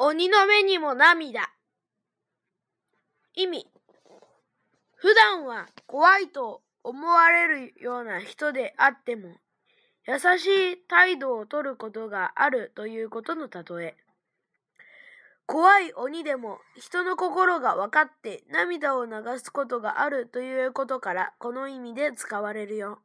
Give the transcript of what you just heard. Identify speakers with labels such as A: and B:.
A: 鬼の目にも涙。意味。普段は怖いと思われるような人であっても、優しい態度をとることがあるということの例え。怖い鬼でも人の心が分かって涙を流すことがあるということからこの意味で使われるよ。